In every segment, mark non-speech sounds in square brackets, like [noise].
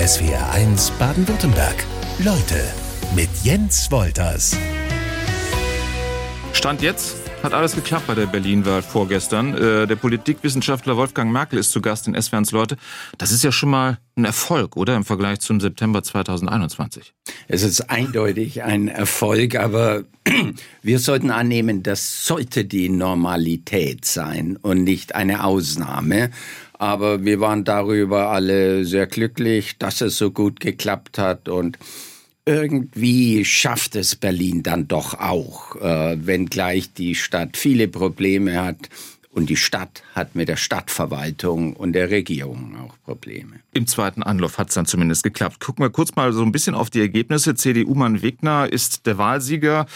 SWR1 Baden-Württemberg. Leute mit Jens Wolters. Stand jetzt hat alles geklappt bei der Berlin-Wahl vorgestern. Äh, der Politikwissenschaftler Wolfgang Merkel ist zu Gast in SWRs Leute. Das ist ja schon mal ein Erfolg, oder? Im Vergleich zum September 2021. Es ist eindeutig ein Erfolg, aber [clears throat] wir sollten annehmen, das sollte die Normalität sein und nicht eine Ausnahme. Aber wir waren darüber alle sehr glücklich, dass es so gut geklappt hat und irgendwie schafft es Berlin dann doch auch, äh, wenngleich die Stadt viele Probleme hat. Und die Stadt hat mit der Stadtverwaltung und der Regierung auch Probleme. Im zweiten Anlauf hat es dann zumindest geklappt. Gucken wir kurz mal so ein bisschen auf die Ergebnisse. CDU-Mann Wegner ist der Wahlsieger,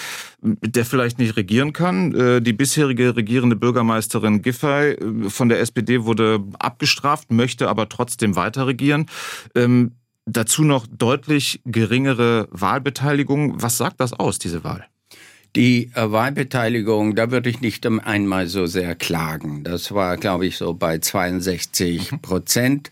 der vielleicht nicht regieren kann. Äh, die bisherige regierende Bürgermeisterin Giffey äh, von der SPD wurde abgestraft, möchte aber trotzdem weiter regieren. Ähm, Dazu noch deutlich geringere Wahlbeteiligung. Was sagt das aus, diese Wahl? Die äh, Wahlbeteiligung, da würde ich nicht einmal so sehr klagen. Das war, glaube ich, so bei 62 mhm. Prozent.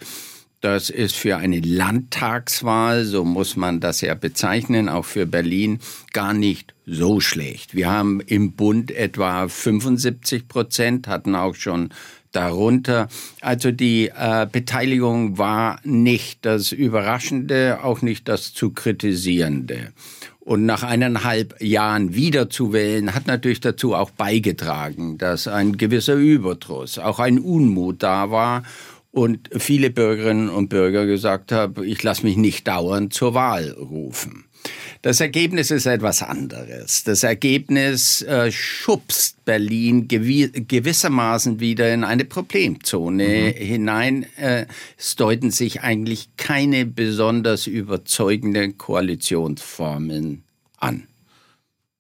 Das ist für eine Landtagswahl, so muss man das ja bezeichnen, auch für Berlin, gar nicht so schlecht. Wir haben im Bund etwa 75 Prozent, hatten auch schon darunter. Also die äh, Beteiligung war nicht das Überraschende, auch nicht das zu kritisierende. Und nach eineinhalb Jahren wieder zu wählen, hat natürlich dazu auch beigetragen, dass ein gewisser Überdruss, auch ein Unmut da war und viele Bürgerinnen und Bürger gesagt haben, ich lasse mich nicht dauernd zur Wahl rufen. Das Ergebnis ist etwas anderes. Das Ergebnis äh, schubst Berlin gewissermaßen wieder in eine Problemzone mhm. hinein. Äh, es deuten sich eigentlich keine besonders überzeugenden Koalitionsformen an.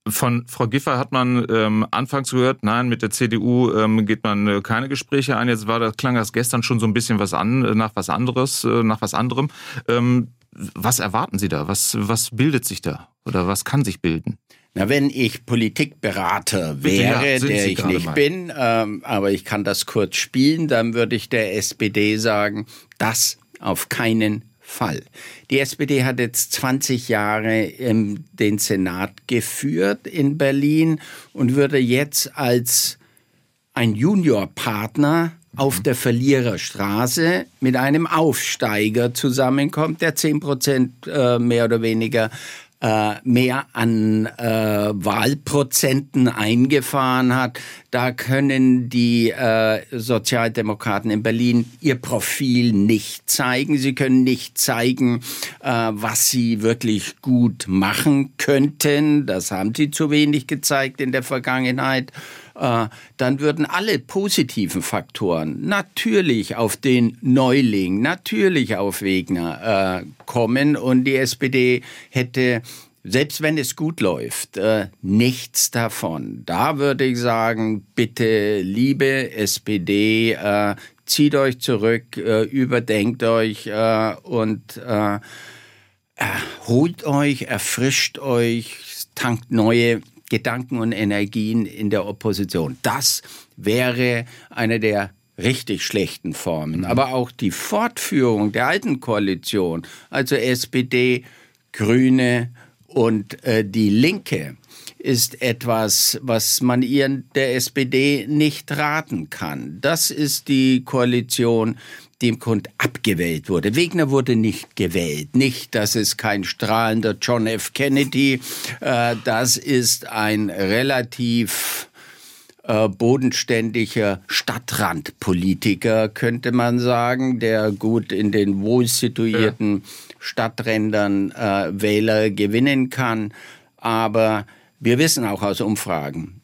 Von Frau Giffer hat man ähm, anfangs gehört, nein, mit der CDU ähm, geht man äh, keine Gespräche ein. Jetzt war das, klang das gestern schon so ein bisschen was an, äh, nach was anderes, äh, nach was anderem. Ähm, was erwarten Sie da? Was, was bildet sich da? Oder was kann sich bilden? Na, wenn ich Politikberater wäre, ja, der ich nicht mal. bin, ähm, aber ich kann das kurz spielen, dann würde ich der SPD sagen, das auf keinen Fall. Die SPD hat jetzt 20 Jahre ähm, den Senat geführt in Berlin und würde jetzt als ein Juniorpartner auf der Verliererstraße mit einem Aufsteiger zusammenkommt, der zehn Prozent äh, mehr oder weniger äh, mehr an äh, Wahlprozenten eingefahren hat. Da können die äh, Sozialdemokraten in Berlin ihr Profil nicht zeigen. Sie können nicht zeigen, äh, was sie wirklich gut machen könnten. Das haben sie zu wenig gezeigt in der Vergangenheit. Äh, dann würden alle positiven Faktoren natürlich auf den Neuling, natürlich auf Wegner äh, kommen und die SPD hätte selbst wenn es gut läuft, äh, nichts davon. Da würde ich sagen, bitte, liebe SPD, zieht euch zurück, überdenkt euch und holt euch, erfrischt euch, tankt neue Gedanken und Energien in der Opposition. Das wäre eine der richtig schlechten Formen. Mhm. Aber auch die Fortführung der alten Koalition, also SPD, Grüne und äh, die Linke, ist etwas, was man ihr der SPD nicht raten kann. Das ist die Koalition, dem Grund abgewählt wurde. Wegner wurde nicht gewählt. Nicht, das ist kein strahlender John F. Kennedy. Äh, das ist ein relativ äh, bodenständiger Stadtrandpolitiker, könnte man sagen, der gut in den wohlsituierten ja. Stadträndern äh, Wähler gewinnen kann. Aber wir wissen auch aus Umfragen,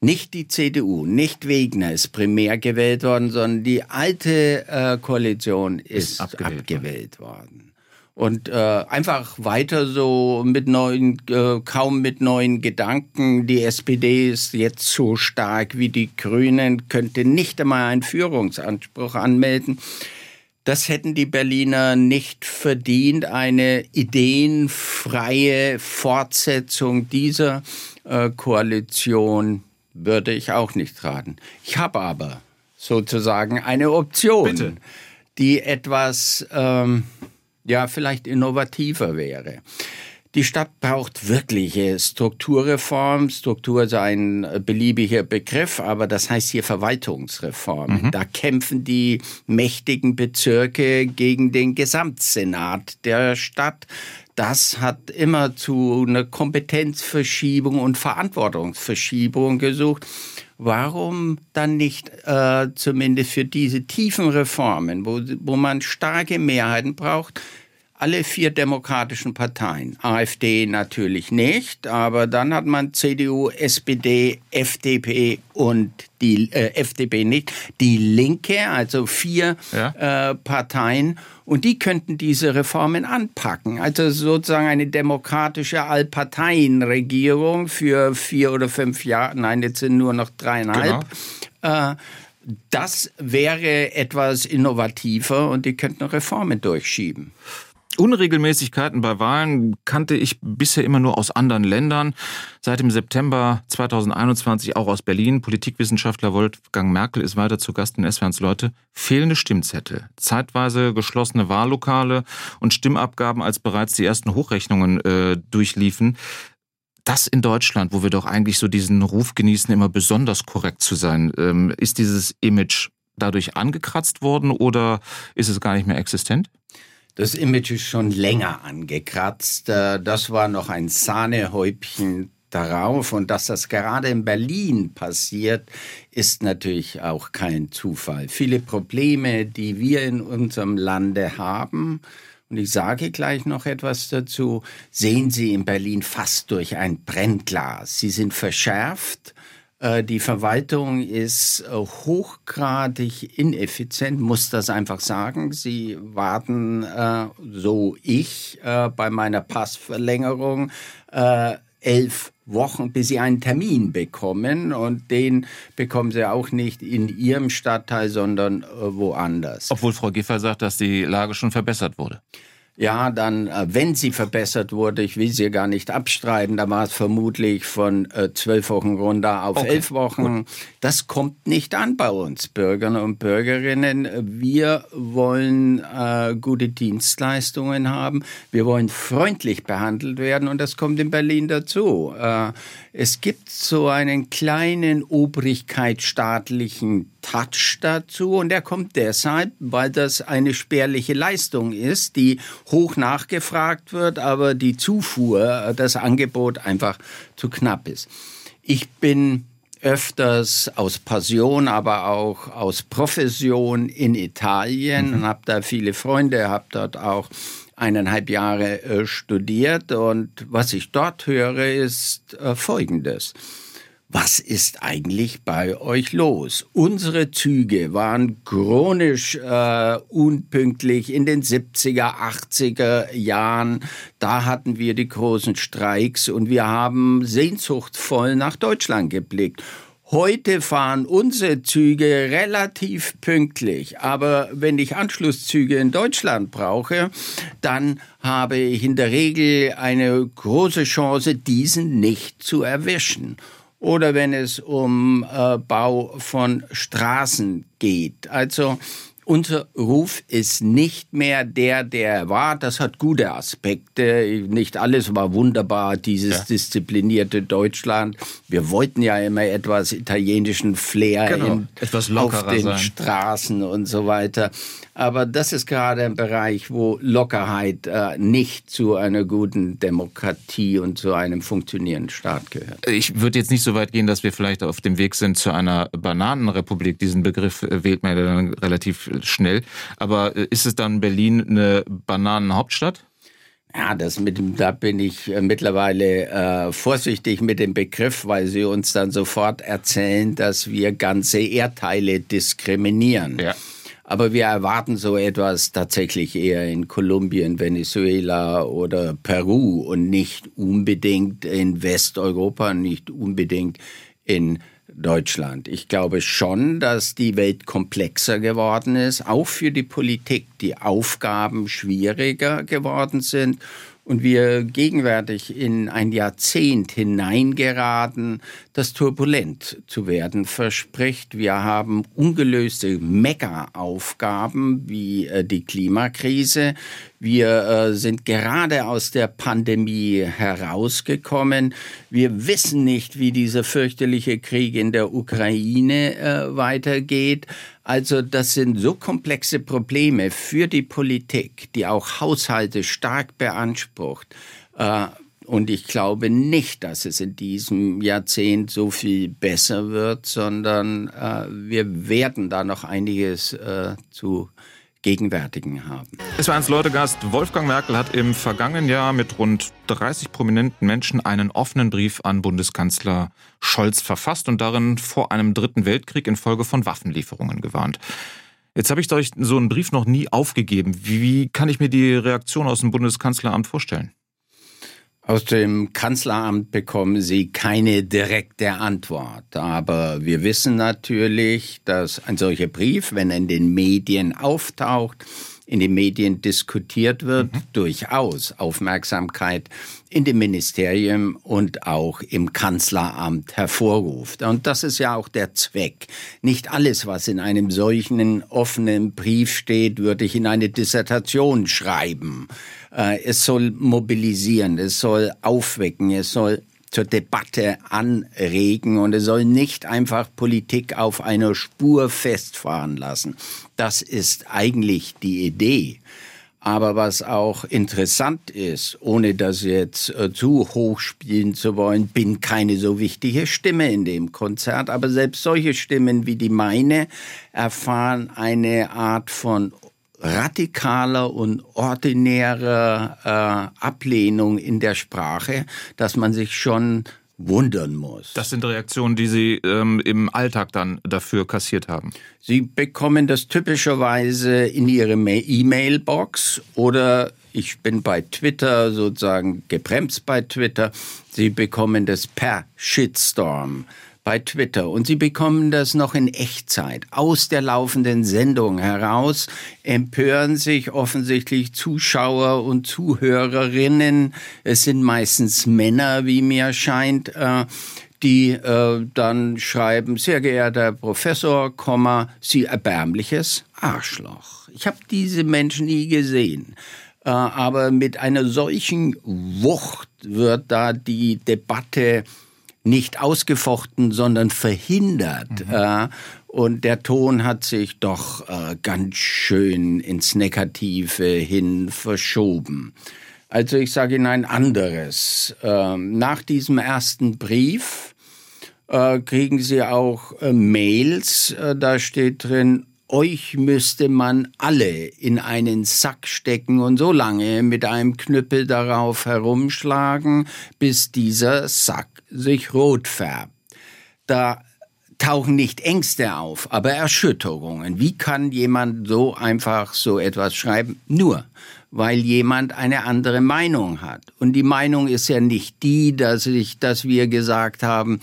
nicht die CDU, nicht Wegner ist primär gewählt worden, sondern die alte äh, Koalition ist, ist abgewählt, abgewählt, worden. Und äh, einfach weiter so mit neuen, äh, kaum mit neuen Gedanken. Die SPD ist jetzt so stark wie die Grünen, könnte nicht einmal einen Führungsanspruch anmelden. Das hätten die Berliner nicht verdient, eine ideenfreie Fortsetzung dieser äh, Koalition würde ich auch nicht raten. Ich habe aber sozusagen eine Option, Bitte. die etwas ähm, ja vielleicht innovativer wäre. Die Stadt braucht wirkliche Strukturreform. Struktur ist ein beliebiger Begriff, aber das heißt hier Verwaltungsreform. Mhm. Da kämpfen die mächtigen Bezirke gegen den Gesamtsenat der Stadt. Das hat immer zu einer Kompetenzverschiebung und Verantwortungsverschiebung gesucht. Warum dann nicht äh, zumindest für diese tiefen Reformen, wo, wo man starke Mehrheiten braucht, alle vier demokratischen Parteien. AfD natürlich nicht, aber dann hat man CDU, SPD, FDP und die äh, FDP nicht, die Linke, also vier ja. äh, Parteien. Und die könnten diese Reformen anpacken. Also sozusagen eine demokratische Allparteienregierung für vier oder fünf Jahre. Nein, jetzt sind nur noch dreieinhalb. Genau. Äh, das wäre etwas innovativer und die könnten Reformen durchschieben. Unregelmäßigkeiten bei Wahlen kannte ich bisher immer nur aus anderen Ländern. Seit dem September 2021 auch aus Berlin. Politikwissenschaftler Wolfgang Merkel ist weiter zu Gast in SWRs Leute. Fehlende Stimmzettel, zeitweise geschlossene Wahllokale und Stimmabgaben, als bereits die ersten Hochrechnungen äh, durchliefen. Das in Deutschland, wo wir doch eigentlich so diesen Ruf genießen, immer besonders korrekt zu sein, ähm, ist dieses Image dadurch angekratzt worden oder ist es gar nicht mehr existent? Das Image ist schon länger angekratzt. Äh, das war noch ein Sahnehäubchen darauf. Und dass das gerade in Berlin passiert, ist natürlich auch kein Zufall. Viele Probleme, die wir in unserem Lande haben, und ich sage gleich noch etwas dazu, sehen Sie in Berlin fast durch ein Brennglas. Sie sind verschärft die Verwaltung ist äh, hochgradig ineffizient, muss das einfach sagen. Sie warten, äh, so ich, bei meiner Passverlängerung elf Wochen, bis sie einen Termin bekommen. Und den bekommen sie auch nicht in ihrem Stadtteil, sondern woanders. Obwohl Frau Giffer sagt, dass die Lage schon verbessert wurde. Ja, dann, äh, wenn sie verbessert wurde, ich will sie gar nicht abstreiten, da war es vermutlich von äh, zwölf Wochen runter auf okay. elf Wochen. Gut. Das kommt nicht an bei uns Bürgern und Bürgerinnen. Wir wollen äh, gute Dienstleistungen haben. Wir wollen freundlich behandelt werden und das kommt in Berlin dazu. Äh, es gibt so einen kleinen obrigkeitsstaatlichen Touch dazu und der kommt deshalb, weil das eine spärliche Leistung ist, die hoch nachgefragt wird, aber die Zufuhr, das Angebot einfach zu knapp ist. Ich bin öfters aus Passion, aber auch aus Profession in Italien mhm. und habe da viele Freunde, habe dort auch eineinhalb Jahre äh, studiert und was ich dort höre, ist äh, Folgendes. Was ist eigentlich bei euch los? Unsere Züge waren chronisch äh, unpünktlich in den 70er, 80er Jahren. Da hatten wir die großen Streiks und wir haben sehnsuchtvoll nach Deutschland geblickt. Heute fahren unsere Züge relativ pünktlich, aber wenn ich Anschlusszüge in Deutschland brauche, dann habe ich in der Regel eine große Chance, diesen nicht zu erwischen. Oder wenn es um äh, Bau von Straßen geht. Also unser Ruf ist nicht mehr der, der war. Das hat gute Aspekte. Nicht alles war wunderbar, dieses ja. disziplinierte Deutschland. Wir wollten ja immer etwas italienischen Flair genau. in, etwas auf den sein. Straßen und so weiter. Aber das ist gerade ein Bereich, wo Lockerheit äh, nicht zu einer guten Demokratie und zu einem funktionierenden Staat gehört. Ich würde jetzt nicht so weit gehen, dass wir vielleicht auf dem Weg sind zu einer Bananenrepublik. Diesen Begriff äh, wählt man ja dann relativ schnell. Aber äh, ist es dann Berlin eine Bananenhauptstadt? Ja, das mit dem, da bin ich äh, mittlerweile äh, vorsichtig mit dem Begriff, weil sie uns dann sofort erzählen, dass wir ganze Erdteile diskriminieren. Ja. Aber wir erwarten so etwas tatsächlich eher in Kolumbien, Venezuela oder Peru und nicht unbedingt in Westeuropa, nicht unbedingt in Deutschland. Ich glaube schon, dass die Welt komplexer geworden ist, auch für die Politik, die Aufgaben schwieriger geworden sind und wir gegenwärtig in ein Jahrzehnt hineingeraten, das turbulent zu werden verspricht. Wir haben ungelöste Mega-Aufgaben wie äh, die Klimakrise. Wir äh, sind gerade aus der Pandemie herausgekommen. Wir wissen nicht, wie dieser fürchterliche Krieg in der Ukraine äh, weitergeht. Also das sind so komplexe Probleme für die Politik, die auch Haushalte stark beansprucht. Äh, und ich glaube nicht, dass es in diesem Jahrzehnt so viel besser wird, sondern äh, wir werden da noch einiges äh, zu gegenwärtigen haben. Es war eins Leute Gast. Wolfgang Merkel hat im vergangenen Jahr mit rund 30 prominenten Menschen einen offenen Brief an Bundeskanzler Scholz verfasst und darin vor einem dritten Weltkrieg infolge von Waffenlieferungen gewarnt. Jetzt habe ich euch so einen Brief noch nie aufgegeben. Wie kann ich mir die Reaktion aus dem Bundeskanzleramt vorstellen? Aus dem Kanzleramt bekommen Sie keine direkte Antwort. Aber wir wissen natürlich, dass ein solcher Brief, wenn er in den Medien auftaucht, in den Medien diskutiert wird, mhm. durchaus Aufmerksamkeit in dem Ministerium und auch im Kanzleramt hervorruft. Und das ist ja auch der Zweck. Nicht alles, was in einem solchen offenen Brief steht, würde ich in eine Dissertation schreiben. Äh, es soll mobilisieren, es soll aufwecken, es soll zur Debatte anregen und es soll nicht einfach Politik auf einer Spur festfahren lassen. Das ist eigentlich die Idee. Aber was auch interessant ist, ohne das jetzt äh, zu hoch spielen zu wollen, bin keine so wichtige Stimme in dem Konzert. Aber selbst solche Stimmen wie die meine erfahren eine Art von radikaler und ordinärer äh, Ablehnung in der Sprache, dass man sich schon wundern muss. Das sind Reaktionen, die Sie ähm, im Alltag dann dafür kassiert haben. Sie bekommen das typischerweise in Ihre E-Mail-Box oder ich bin bei Twitter sozusagen gebremst bei Twitter. Sie bekommen das per Shitstorm bei Twitter und Sie bekommen das noch in Echtzeit aus der laufenden Sendung heraus, empören sich offensichtlich Zuschauer und Zuhörerinnen. Es sind meistens Männer, wie mir scheint, äh, die äh, dann schreiben, sehr geehrter Professor, Sie erbärmliches Arschloch. Ich habe diese Menschen nie gesehen. Äh, aber mit einer solchen Wucht wird da die Debatte nicht ausgefochten, sondern verhindert. Mhm. Äh, und der Ton hat sich doch äh, ganz schön ins Negative hin verschoben. Also ich sage Ihnen ein anderes. Äh, nach diesem ersten Brief äh, kriegen Sie auch äh, Mails, äh, da steht drin, euch müsste man alle in einen Sack stecken und so lange mit einem Knüppel darauf herumschlagen, bis dieser Sack sich rot färbt. Da tauchen nicht Ängste auf, aber Erschütterungen. Wie kann jemand so einfach so etwas schreiben? Nur, weil jemand eine andere Meinung hat. Und die Meinung ist ja nicht die, dass ich, dass wir gesagt haben,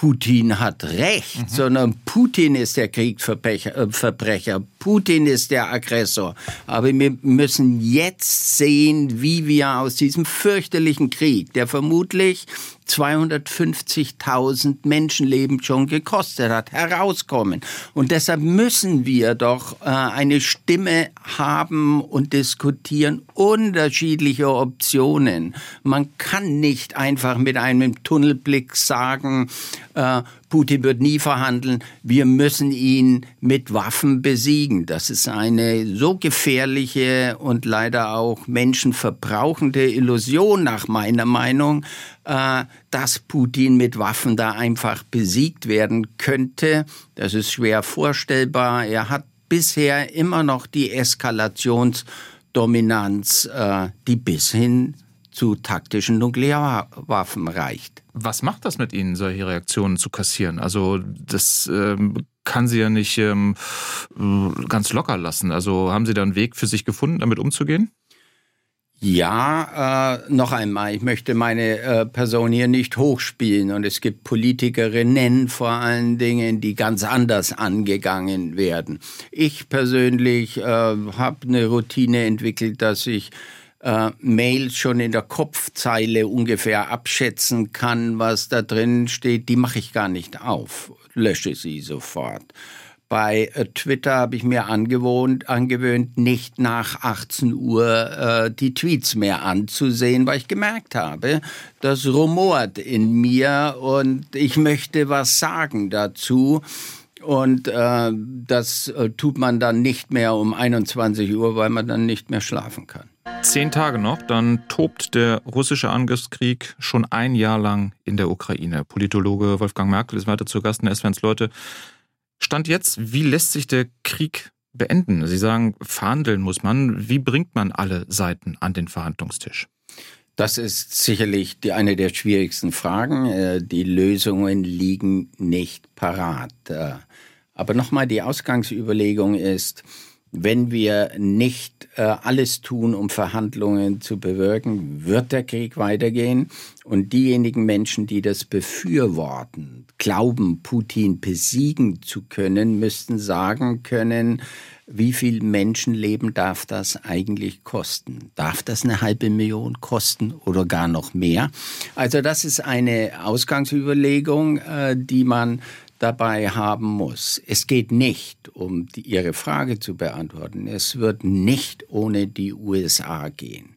Putin hat recht, mhm. sondern Putin ist der Kriegsverbrecher, äh, Putin ist der Aggressor. Aber wir müssen jetzt sehen, wie wir aus diesem fürchterlichen Krieg, der vermutlich 250.000 Menschenleben schon gekostet hat, herauskommen. Und deshalb müssen wir doch äh, eine Stimme haben und diskutieren unterschiedliche Optionen. Man kann nicht einfach mit einem Tunnelblick sagen, äh, Putin wird nie verhandeln, wir müssen ihn mit Waffen besiegen. Das ist eine so gefährliche und leider auch menschenverbrauchende Illusion nach meiner Meinung, äh, dass Putin mit Waffen da einfach besiegt werden könnte. Das ist schwer vorstellbar. Er hat bisher immer noch die Eskalationsdominanz, äh, die bis hin zu taktischen Nuklearwaffen reicht. Was macht das mit Ihnen, solche Reaktionen zu kassieren? Also das ähm, kann Sie ja nicht ähm, ganz locker lassen. Also haben Sie da einen Weg für sich gefunden, damit umzugehen? Ja, äh, noch einmal, ich möchte meine äh, Person hier nicht hochspielen und es gibt Politikerinnen vor allen Dingen, die ganz anders angegangen werden. Ich persönlich äh, habe eine Routine entwickelt, dass ich äh, Mails schon in der Kopfzeile ungefähr abschätzen kann, was da drin steht, die mache ich gar nicht auf, lösche sie sofort. Bei äh, Twitter habe ich mir angewohnt, angewöhnt, nicht nach 18 Uhr äh, die Tweets mehr anzusehen, weil ich gemerkt habe, das rumort in mir und ich möchte was sagen dazu. Und äh, das äh, tut man dann nicht mehr um 21 Uhr, weil man dann nicht mehr schlafen kann. Zehn Tage noch, dann tobt der russische Angriffskrieg schon ein Jahr lang in der Ukraine. Politologe Wolfgang Merkel ist weiter zu Gast in SWNs Leute. Stand jetzt, wie lässt sich der Krieg beenden? Sie sagen, verhandeln muss man. Wie bringt man alle Seiten an den Verhandlungstisch? Das ist sicherlich die, eine der schwierigsten Fragen. Äh, die Lösungen liegen nicht parat. Äh, aber nochmal, die Ausgangsüberlegung ist, wenn wir nicht äh, alles tun, um Verhandlungen zu bewirken, wird der Krieg weitergehen. Und diejenigen Menschen, die das befürworten, glauben, Putin besiegen zu können, müssten sagen können, wie viel Menschenleben darf das eigentlich kosten? Darf das eine halbe Million kosten oder gar noch mehr? Also das ist eine Ausgangsüberlegung, äh, die man dabei haben muss. Es geht nicht, um die, Ihre Frage zu beantworten, es wird nicht ohne die USA gehen.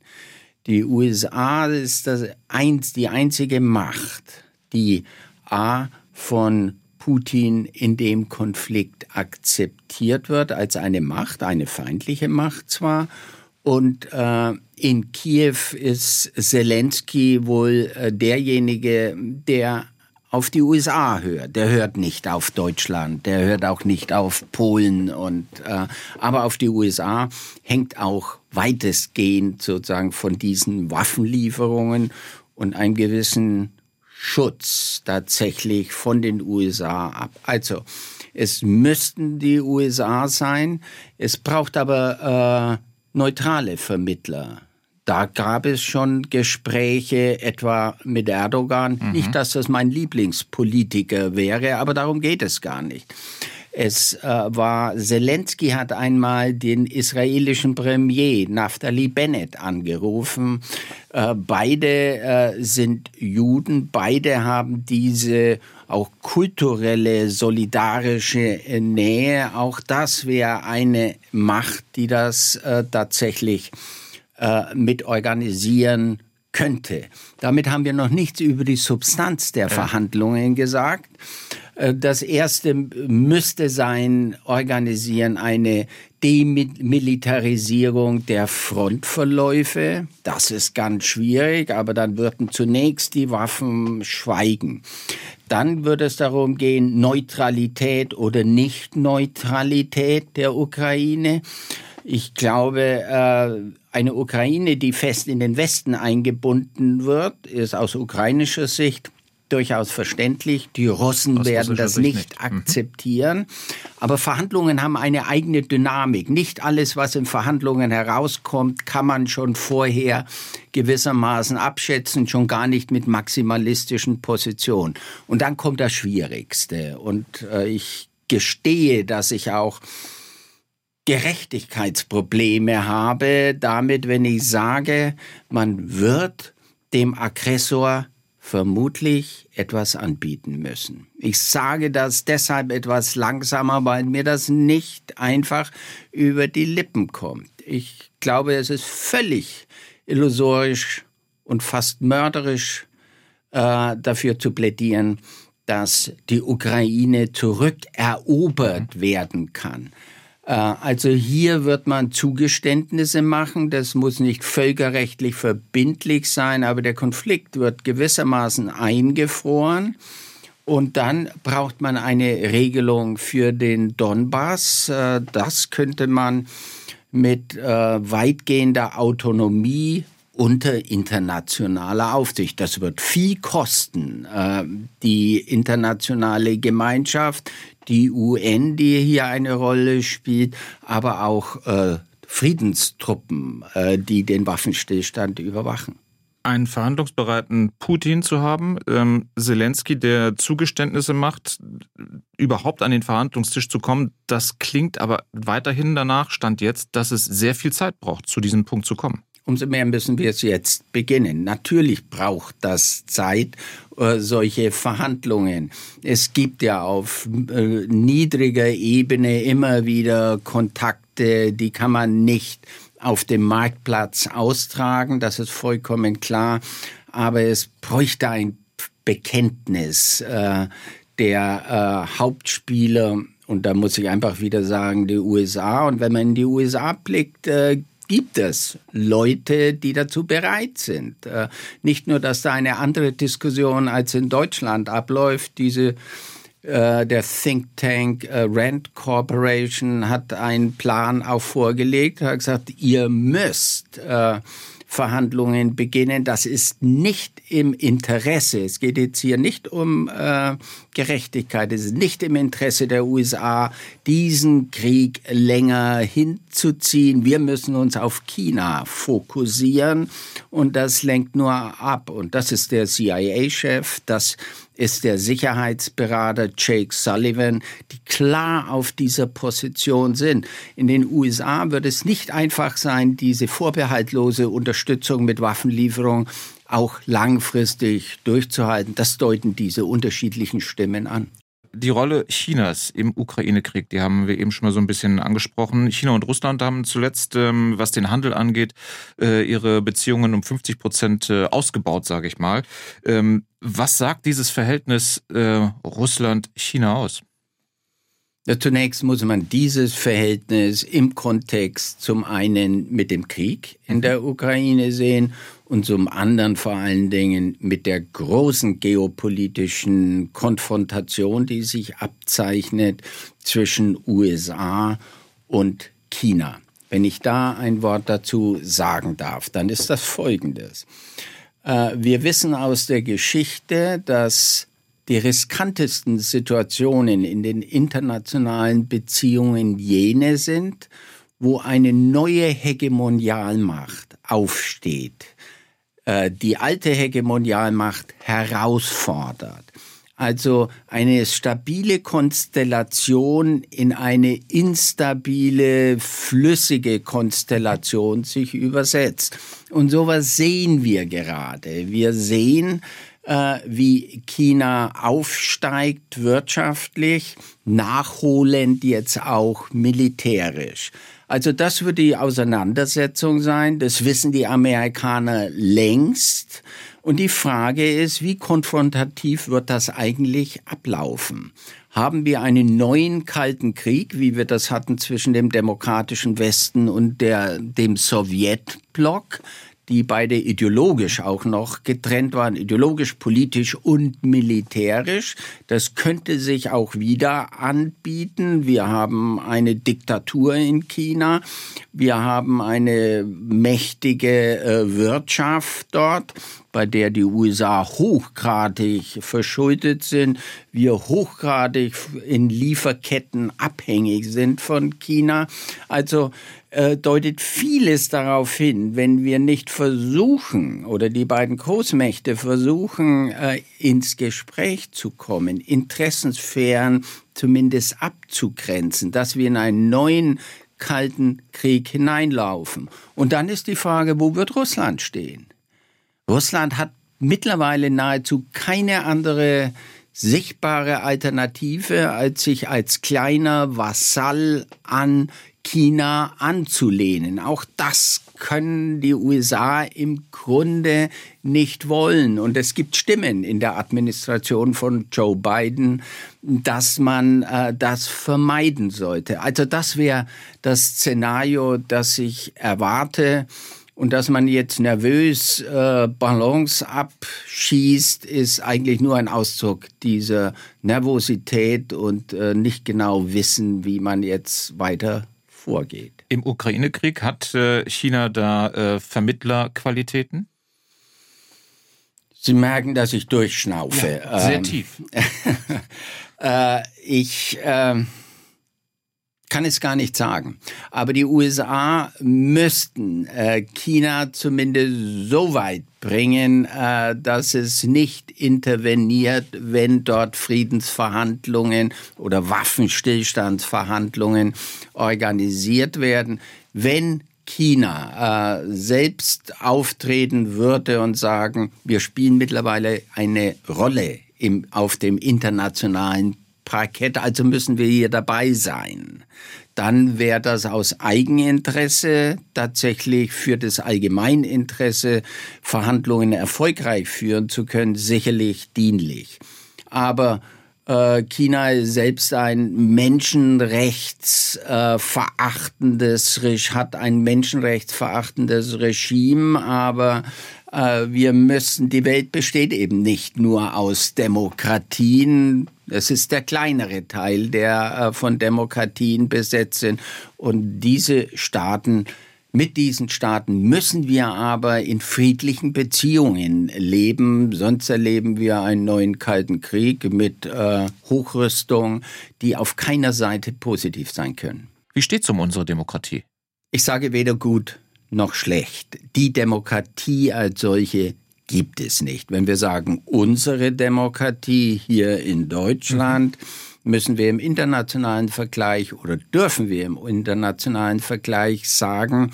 Die USA ist das eins, die einzige Macht, die A von Putin in dem Konflikt akzeptiert wird als eine Macht, eine feindliche Macht zwar, und äh, in Kiew ist Zelensky wohl äh, derjenige, der auf die USA hört. Der hört nicht auf Deutschland, der hört auch nicht auf Polen und äh, aber auf die USA hängt auch weitestgehend sozusagen von diesen Waffenlieferungen und einem gewissen Schutz tatsächlich von den USA ab. Also es müssten die USA sein. Es braucht aber äh, neutrale Vermittler da gab es schon Gespräche etwa mit Erdogan. Mhm. Nicht, dass das mein Lieblingspolitiker wäre, aber darum geht es gar nicht. Es äh, war, Zelensky hat einmal den israelischen Premier Naftali Bennett angerufen. Äh, beide äh, sind Juden, beide haben diese auch kulturelle, solidarische Nähe. Auch das wäre eine Macht, die das äh, tatsächlich äh, mit organisieren könnte. Damit haben wir noch nichts über die Substanz der Verhandlungen gesagt. Äh, das erste müsste sein, organisieren eine Demilitarisierung der Frontverläufe. Das ist ganz schwierig, aber dann würden zunächst die Waffen schweigen. Dann würde es darum gehen, Neutralität oder Nicht-Neutralität der Ukraine. Ich glaube, äh, eine Ukraine, die fest in den Westen eingebunden wird, ist aus ukrainischer Sicht durchaus verständlich. Die Russen werden das nicht, nicht, mhm. akzeptieren. Aber Verhandlungen haben eine eigene Dynamik. Nicht alles, was in Verhandlungen herauskommt, kann man schon vorher gewissermaßen abschätzen, schon gar nicht mit maximalistischen Positionen. Und dann kommt das Schwierigste. Und äh, ich gestehe, dass ich auch Gerechtigkeitsprobleme habe, damit, wenn ich sage, man wird dem Aggressor vermutlich etwas anbieten müssen. Ich sage das deshalb etwas langsamer, weil mir das nicht einfach über die Lippen kommt. Ich glaube, es ist völlig illusorisch und fast mörderisch äh, dafür zu plädieren, dass die Ukraine zurückerobert werden kann. Äh, also hier wird man Zugeständnisse machen. Das muss nicht völkerrechtlich verbindlich sein, aber der Konflikt wird gewissermaßen eingefroren. Und dann braucht man eine Regelung für den Donbass. Äh, das könnte man mit äh, weitgehender Autonomie unter internationaler Aufsicht. Das wird viel kosten. Die internationale Gemeinschaft, die UN, die hier eine Rolle spielt, aber auch äh, Friedenstruppen, äh, die den Waffenstillstand überwachen. Einen verhandlungsbereiten Putin zu haben, ähm, Zelensky, der Zugeständnisse macht, überhaupt an den Verhandlungstisch zu kommen, das klingt aber weiterhin danach, stand jetzt, dass es sehr viel Zeit braucht, zu diesem Punkt zu kommen. Umso mehr müssen wir es jetzt beginnen. Natürlich braucht das Zeit, äh, solche Verhandlungen. Es gibt ja auf äh, niedriger Ebene immer wieder Kontakte, die kann man nicht auf dem Marktplatz austragen, das ist vollkommen klar. Aber es bräuchte ein Bekenntnis äh, der äh, Hauptspieler und da muss ich einfach wieder sagen, die USA. Und wenn man in die USA blickt, äh, gibt es Leute, die dazu bereit sind. Äh, nicht nur, dass da eine andere Diskussion als in Deutschland abläuft, diese äh, der Think Tank äh, Rand Corporation hat einen Plan auch vorgelegt, hat gesagt, ihr müsst äh, Verhandlungen beginnen. Das ist nicht im Interesse. Es geht jetzt hier nicht um äh, Gerechtigkeit. Es ist nicht im Interesse der USA, diesen Krieg länger hinzuziehen. Wir müssen uns auf China fokussieren und das lenkt nur ab. Und das ist der CIA-Chef, das ist der Sicherheitsberater Jake Sullivan, die klar auf dieser Position sind. In den USA wird es nicht einfach sein, diese vorbehaltlose Unterstützung mit Waffenlieferung auch langfristig durchzuhalten. Das deuten diese unterschiedlichen Stimmen an die Rolle Chinas im Ukraine-Krieg, die haben wir eben schon mal so ein bisschen angesprochen. China und Russland haben zuletzt, ähm, was den Handel angeht, äh, ihre Beziehungen um 50 Prozent äh, ausgebaut, sage ich mal. Ähm, was sagt dieses Verhältnis äh, Russland-China aus? Ja, zunächst muss man dieses Verhältnis im Kontext zum einen mit dem Krieg in der Ukraine sehen und zum anderen vor allen Dingen mit der großen geopolitischen Konfrontation, die sich abzeichnet zwischen USA und China. Wenn ich da ein Wort dazu sagen darf, dann ist das Folgendes. Äh, wir wissen aus der Geschichte, dass die riskantesten Situationen in den internationalen Beziehungen jene sind, wo eine neue Hegemonialmacht aufsteht, die alte Hegemonialmacht herausfordert. Also eine stabile Konstellation in eine instabile, flüssige Konstellation sich übersetzt. Und sowas sehen wir gerade. Wir sehen, äh, wie China aufsteigt wirtschaftlich, nachholend jetzt auch militärisch. Also das wird die Auseinandersetzung sein. Das wissen die Amerikaner längst. Und die Frage ist, wie konfrontativ wird das eigentlich ablaufen? Haben wir einen neuen Kalten Krieg, wie wir das hatten zwischen dem demokratischen Westen und der, dem Sowjetblock? Die beide ideologisch auch noch getrennt waren, ideologisch, politisch und militärisch. Das könnte sich auch wieder anbieten. Wir haben eine Diktatur in China. Wir haben eine mächtige äh, Wirtschaft dort bei der die USA hochgradig verschuldet sind, wir hochgradig in Lieferketten abhängig sind von China. Also äh, deutet vieles darauf hin, wenn wir nicht versuchen oder die beiden Großmächte versuchen, äh, ins Gespräch zu kommen, Interessensphären zumindest abzugrenzen, dass wir in einen neuen Kalten Krieg hineinlaufen. Und dann ist die Frage, wo wird Russland stehen? Russland hat mittlerweile nahezu keine andere sichtbare Alternative, als sich als kleiner Vasall an China anzulehnen. Auch das können die USA im Grunde nicht wollen. Und es gibt Stimmen in der Administration von Joe Biden, dass man äh, das vermeiden sollte. Also das wäre das Szenario, das ich erwarte. Und dass man jetzt nervös äh, Ballons abschießt, ist eigentlich nur ein Ausdruck dieser Nervosität und äh, nicht genau wissen, wie man jetzt weiter vorgeht. Im Ukraine-Krieg hat äh, China da äh, Vermittlerqualitäten? Sie merken, dass ich durchschnaufe. Ja, sehr ähm, tief. [laughs] äh, ich ähm, kann es gar nicht sagen. Aber die USA müssten äh, China zumindest so weit bringen, äh, dass es nicht interveniert, wenn dort Friedensverhandlungen oder Waffenstillstandsverhandlungen organisiert werden. Wenn China äh, selbst auftreten würde und sagen, wir spielen mittlerweile eine Rolle auf dem internationalen Parkett, also müssen wir hier dabei sein. Dann wäre das aus Eigeninteresse tatsächlich für das Allgemeininteresse Verhandlungen erfolgreich führen zu können, sicherlich dienlich. Aber äh, China ist selbst ein menschenrechtsverachtendes, äh, hat ein menschenrechtsverachtendes Regime, aber äh, wir müssen, die Welt besteht eben nicht nur aus Demokratien. Es ist der kleinere Teil, der von Demokratien besetzt sind. Und diese Staaten mit diesen Staaten müssen wir aber in friedlichen Beziehungen leben, sonst erleben wir einen neuen Kalten Krieg mit äh, Hochrüstung, die auf keiner Seite positiv sein können. Wie steht es um unsere Demokratie? Ich sage weder gut noch schlecht. Die Demokratie als solche gibt es nicht. Wenn wir sagen, unsere Demokratie hier in Deutschland, mhm müssen wir im internationalen Vergleich oder dürfen wir im internationalen Vergleich sagen,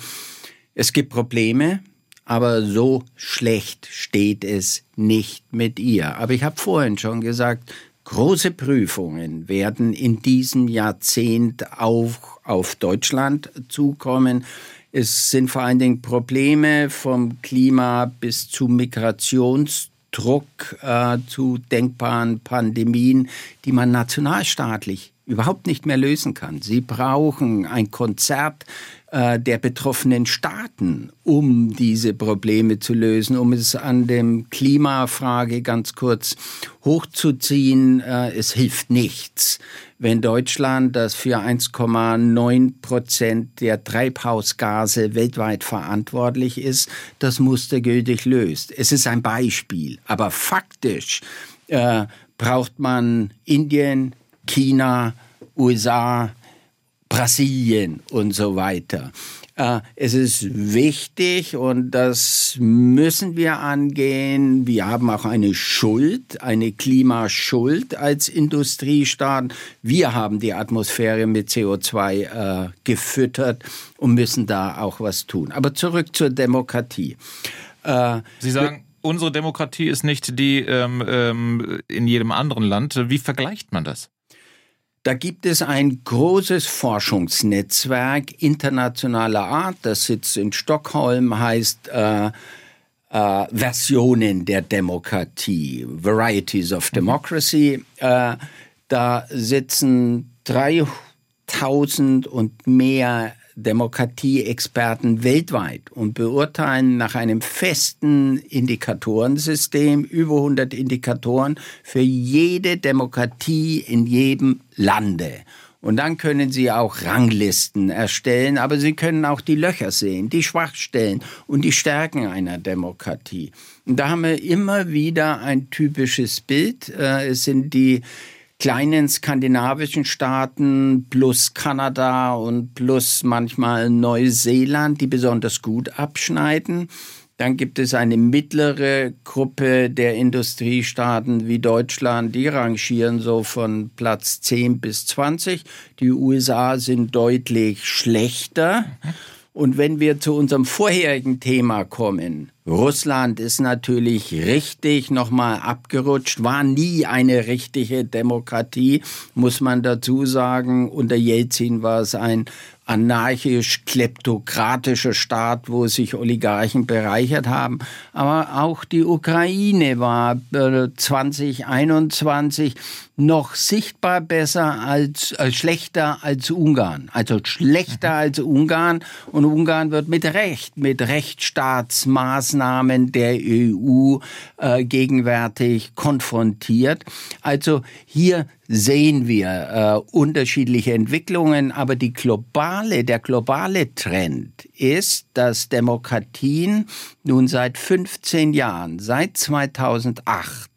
es gibt Probleme, aber so schlecht steht es nicht mit ihr. Aber ich habe vorhin schon gesagt, große Prüfungen werden in diesem Jahrzehnt auch auf Deutschland zukommen. Es sind vor allen Dingen Probleme vom Klima bis zu Migrations Druck äh, zu denkbaren Pandemien, die man nationalstaatlich überhaupt nicht mehr lösen kann. Sie brauchen ein Konzert der betroffenen Staaten, um diese Probleme zu lösen, um es an dem Klimafrage ganz kurz hochzuziehen. Äh, es hilft nichts, wenn Deutschland, das für 1,9 Prozent der Treibhausgase weltweit verantwortlich ist, das Muster gültig löst. Es ist ein Beispiel, aber faktisch äh, braucht man Indien, China, USA, Brasilien und so weiter. Äh, es ist wichtig und das müssen wir angehen. Wir haben auch eine Schuld, eine Klimaschuld als Industriestaat. Wir haben die Atmosphäre mit CO2 äh, gefüttert und müssen da auch was tun. Aber zurück zur Demokratie. Äh, Sie sagen, unsere Demokratie ist nicht die ähm, ähm, in jedem anderen Land. Wie vergleicht man das? Da gibt es ein großes Forschungsnetzwerk internationaler Art, das sitzt in Stockholm, heißt äh, äh, Versionen der Demokratie, Varieties of Democracy. Äh, da sitzen 3000 und mehr Demokratieexperten weltweit und beurteilen nach einem festen Indikatorensystem, über 100 Indikatoren für jede Demokratie in jedem Lande. Und dann können Sie auch Ranglisten erstellen, aber Sie können auch die Löcher sehen, die Schwachstellen und die Stärken einer Demokratie. Und da haben wir immer wieder ein typisches Bild. Äh, es sind die kleinen skandinavischen Staaten plus Kanada und plus manchmal Neuseeland, die besonders gut abschneiden. Dann gibt es eine mittlere Gruppe der Industriestaaten wie Deutschland, die rangieren so von Platz 10 bis 20. Die USA sind deutlich schlechter. Und wenn wir zu unserem vorherigen Thema kommen, Russland ist natürlich richtig nochmal abgerutscht, war nie eine richtige Demokratie, muss man dazu sagen. Unter Jelzin war es ein anarchisch-kleptokratischer Staat, wo sich Oligarchen bereichert haben. Aber auch die Ukraine war 2021 äh, noch sichtbar besser als äh, schlechter als Ungarn. Also schlechter mhm. als Ungarn. Und Ungarn wird mit Recht, mit Rechtsstaatsmaßnahmen der EU äh, gegenwärtig konfrontiert. Also hier sehen wir äh, unterschiedliche Entwicklungen, aber die globale, der globale Trend ist, dass Demokratien nun seit 15 Jahren, seit 2008,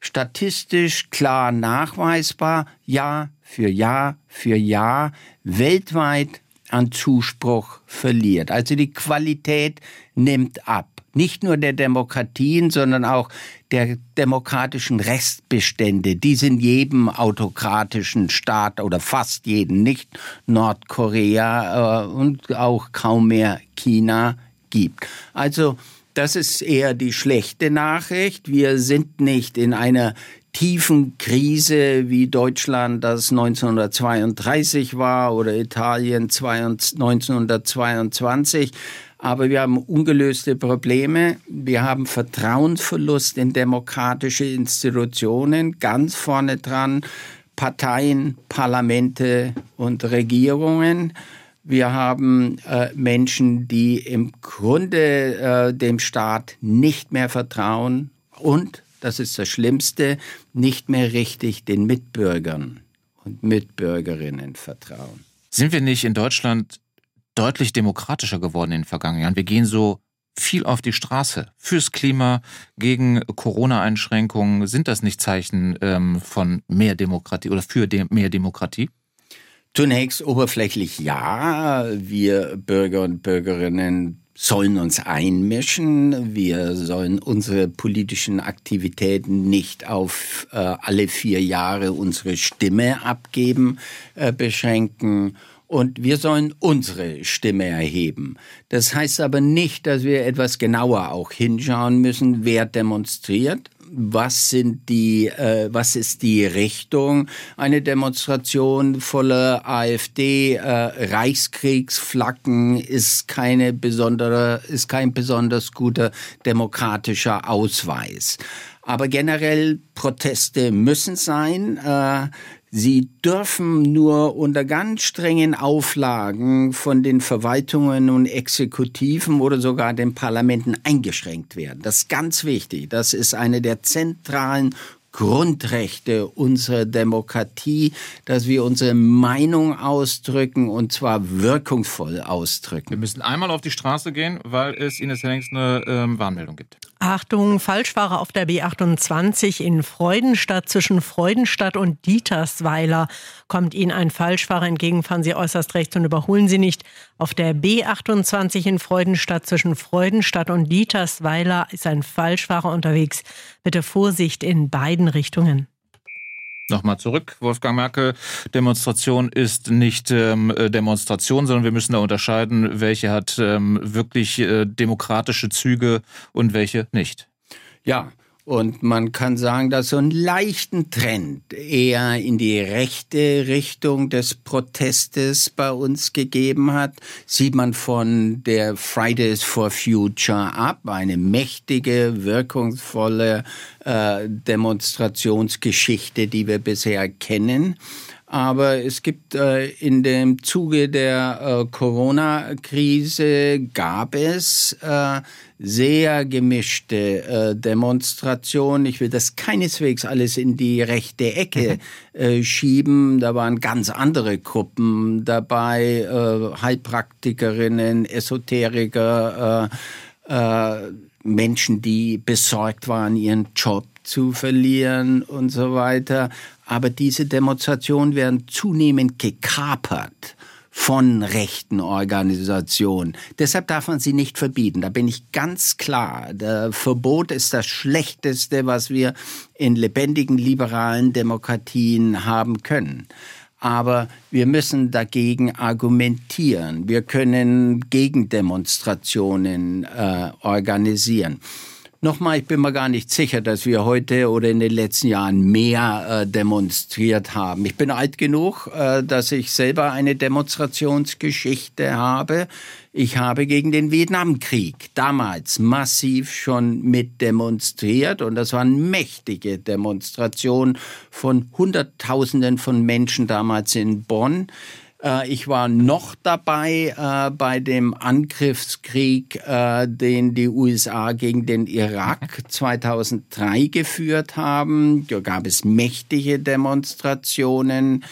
statistisch klar nachweisbar, Jahr für Jahr für Jahr weltweit an Zuspruch verliert. Also die Qualität nimmt ab. Nicht nur der Demokratien, sondern auch der demokratischen Restbestände, die es in jedem autokratischen Staat oder fast jeden, nicht Nordkorea äh, und auch kaum mehr China gibt. Also das ist eher die schlechte Nachricht. Wir sind nicht in einer tiefen Krise, wie Deutschland das 1932 war oder Italien 1922. Aber wir haben ungelöste Probleme. Wir haben Vertrauensverlust in demokratische Institutionen, ganz vorne dran Parteien, Parlamente und Regierungen. Wir haben äh, Menschen, die im Grunde äh, dem Staat nicht mehr vertrauen und das ist das Schlimmste, nicht mehr richtig den Mitbürgern und Mitbürgerinnen vertrauen. Sind wir nicht in Deutschland deutlich demokratischer geworden in den vergangenen Jahren? Wir gehen so viel auf die Straße fürs Klima, gegen Corona-Einschränkungen. Sind das nicht Zeichen ähm, von mehr Demokratie oder für de mehr Demokratie? Zunächst oberflächlich ja. Wir Bürger und Bürgerinnen sollen uns einmischen. Wir sollen unsere politischen Aktivitäten nicht auf äh, alle vier Jahre unsere Stimme abgeben äh, beschränken. Und wir sollen unsere Stimme erheben. Das heißt aber nicht, dass wir etwas genauer auch hinschauen müssen, wer demonstriert, was sind die, äh, was ist die Richtung? Eine Demonstration voller AfD, äh, Reichskriegsflaggen ist keine besondere, ist kein besonders guter demokratischer Ausweis. Aber generell Proteste müssen sein. Äh, Sie dürfen nur unter ganz strengen Auflagen von den Verwaltungen und Exekutiven oder sogar den Parlamenten eingeschränkt werden. Das ist ganz wichtig. Das ist eine der zentralen Grundrechte unserer Demokratie, dass wir unsere Meinung ausdrücken und zwar wirkungsvoll ausdrücken. Wir müssen einmal auf die Straße gehen, weil es Ines Hennings eine ähm, Warnmeldung gibt. Achtung, Falschfahrer auf der B28 in Freudenstadt zwischen Freudenstadt und Dietersweiler. Kommt Ihnen ein Falschfahrer entgegen, fahren Sie äußerst rechts und überholen Sie nicht. Auf der B28 in Freudenstadt zwischen Freudenstadt und Dietersweiler ist ein Falschfahrer unterwegs. Bitte Vorsicht in beiden Richtungen. Nochmal zurück, Wolfgang Merkel. Demonstration ist nicht ähm, äh, Demonstration, sondern wir müssen da unterscheiden, welche hat ähm, wirklich äh, demokratische Züge und welche nicht. Ja, und man kann sagen, dass so einen leichten Trend eher in die rechte Richtung des Protestes bei uns gegeben hat. Sieht man von der Fridays for Future ab, eine mächtige, wirkungsvolle äh, Demonstrationsgeschichte, die wir bisher kennen. Aber es gibt äh, in dem Zuge der äh, Corona-Krise gab es äh, sehr gemischte äh, Demonstrationen. Ich will das keineswegs alles in die rechte Ecke mhm. äh, schieben. Da waren ganz andere Gruppen dabei, äh, Heilpraktikerinnen, Esoteriker, Menschen, die besorgt waren, ihren Job zu verlieren und so weiter. Aber diese Demonstrationen werden zunehmend gekapert von rechten Organisationen. Deshalb darf man sie nicht verbieten. Da bin ich ganz klar. Der Verbot ist das Schlechteste, was wir in lebendigen liberalen Demokratien haben können. Aber wir müssen dagegen argumentieren. Wir können Gegendemonstrationen äh, organisieren. Nochmal, ich bin mir gar nicht sicher, dass wir heute oder in den letzten Jahren mehr äh, demonstriert haben. Ich bin alt genug, äh, dass ich selber eine Demonstrationsgeschichte habe. Ich habe gegen den Vietnamkrieg damals massiv schon mit demonstriert und das waren mächtige Demonstrationen von Hunderttausenden von Menschen damals in Bonn. Äh, ich war noch dabei äh, bei dem Angriffskrieg, äh, den die USA gegen den Irak [laughs] 2003 geführt haben. Da gab es mächtige Demonstrationen.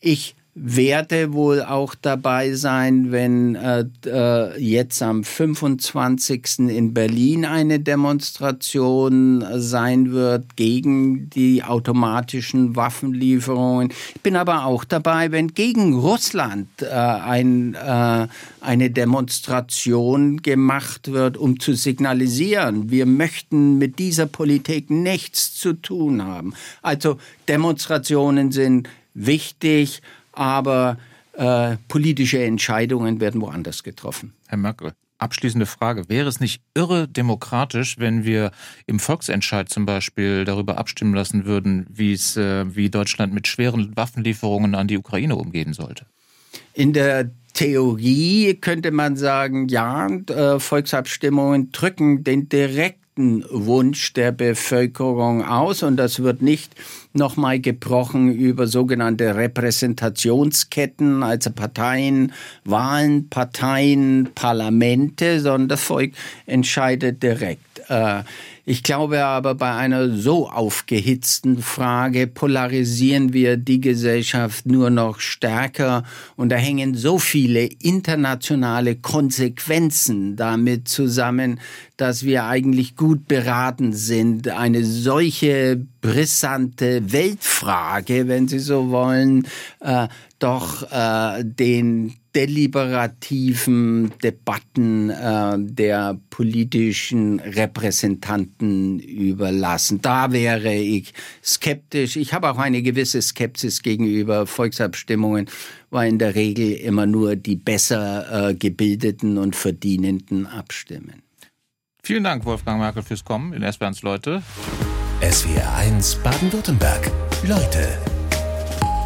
Ich werde wohl auch dabei sein, wenn äh, äh, jetzt am 25. in Berlin eine Demonstration sein wird gegen die automatischen Waffenlieferungen. Ich bin aber auch dabei, wenn gegen Russland äh, ein, äh, eine Demonstration gemacht wird, um zu signalisieren, wir möchten mit dieser Politik nichts zu tun haben. Also Demonstrationen sind wichtig, aber äh, politische Entscheidungen werden woanders getroffen. Herr Merkel, abschließende Frage. Wäre es nicht irre demokratisch, wenn wir im Volksentscheid zum Beispiel darüber abstimmen lassen würden, wie es, äh, wie Deutschland mit schweren Waffenlieferungen an die Ukraine umgehen sollte? In der Theorie könnte man sagen, ja, äh, Volksabstimmungen drücken den direkten Wunsch der Bevölkerung aus und das wird nicht nochmal gebrochen über sogenannte Repräsentationsketten, also Parteien, Wahlen, Parteien, Parlamente, sondern das Volk entscheidet direkt. Äh, ich glaube aber, bei einer so aufgehitzten Frage polarisieren wir die Gesellschaft nur noch stärker. Und da hängen so viele internationale Konsequenzen damit zusammen, dass wir eigentlich gut beraten sind, eine solche brisante Weltfrage, wenn Sie so wollen, äh, doch äh, den deliberativen Debatten äh, der politischen Repräsentanten überlassen. Da wäre ich skeptisch. Ich habe auch eine gewisse Skepsis gegenüber Volksabstimmungen, weil in der Regel immer nur die besser äh, gebildeten und verdienenden abstimmen. Vielen Dank, Wolfgang Merkel, fürs Kommen in SWRs Leute. SWR 1 Baden-Württemberg. Leute,